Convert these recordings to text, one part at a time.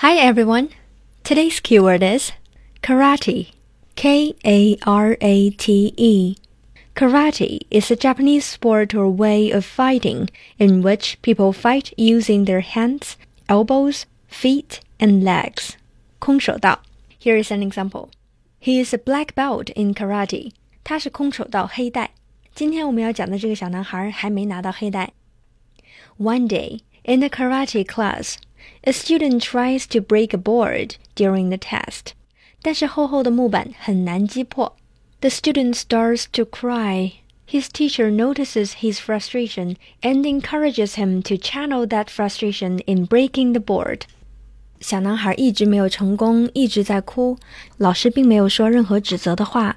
Hi everyone. Today's keyword is karate. K A R A T E. Karate is a Japanese sport or way of fighting in which people fight using their hands, elbows, feet, and legs. 空手道. Here is an example. He is a black belt in karate. 他是空手道黑带。今天我们要讲的这个小男孩还没拿到黑带。One day in the karate class. A student tries to break a board during the test，但是厚厚的木板很难击破。The student starts to cry. His teacher notices his frustration and encourages him to channel that frustration in breaking the board. 小男孩一直没有成功，一直在哭。老师并没有说任何指责的话。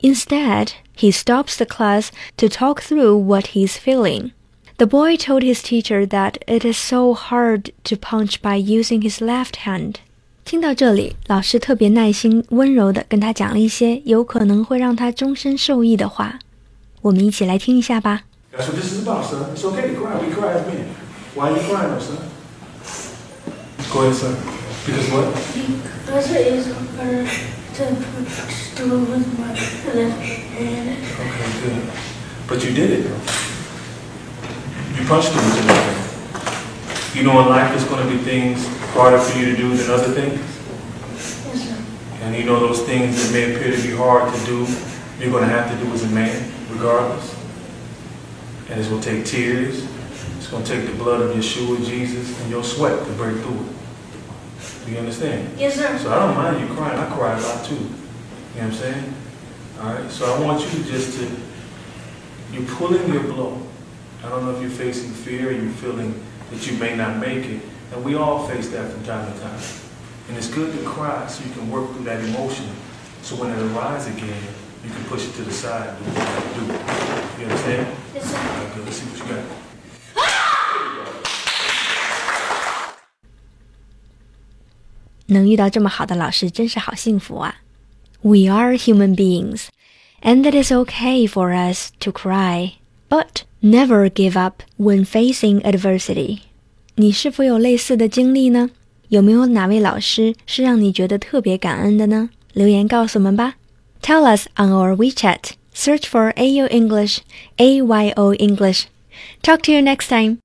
Instead, he stops the class to talk through what he's feeling. The boy told his teacher that it is so hard to punch by using his left hand. 听到这里，老师特别耐心、温柔地跟他讲了一些有可能会让他终身受益的话。我们一起来听一下吧。That's what this is about, son. It's okay to cry. We cry as men. Why are you crying, son? Go ahead, son. Because what? Because it is harder to do it with my left hand. Okay, good. But you did it, though. You punched him with your You know in life there's going to be things harder for you to do than other things? Yes, sir. And you know those things that may appear to be hard to do, you're going to have to do as a man, regardless. And it's going to take tears. It's going to take the blood of Yeshua, Jesus, and your sweat to break through it. Do you understand? Yes, sir. So I don't mind you crying. I cry a lot too. You know what I'm saying? All right. So I want you just to, you're pulling your blow. I don't know if you're facing fear or you're feeling that you may not make it. And we all face that from time to time. And it's good to cry so you can work through that emotion. So when it arises again, you can push it to the side and do what you got to do. You understand? Yes, sir. All right, good. Let's see what you got. 能遇到这么好的老师，真是好幸福啊！We are human beings, and it is okay for us to cry, but never give up when facing adversity. adversity。你是否有类似的经历呢？有没有哪位老师是让你觉得特别感恩的呢？留言告诉我们吧。Tell us on our WeChat. Search for ayo English, AYO English. Talk to you next time.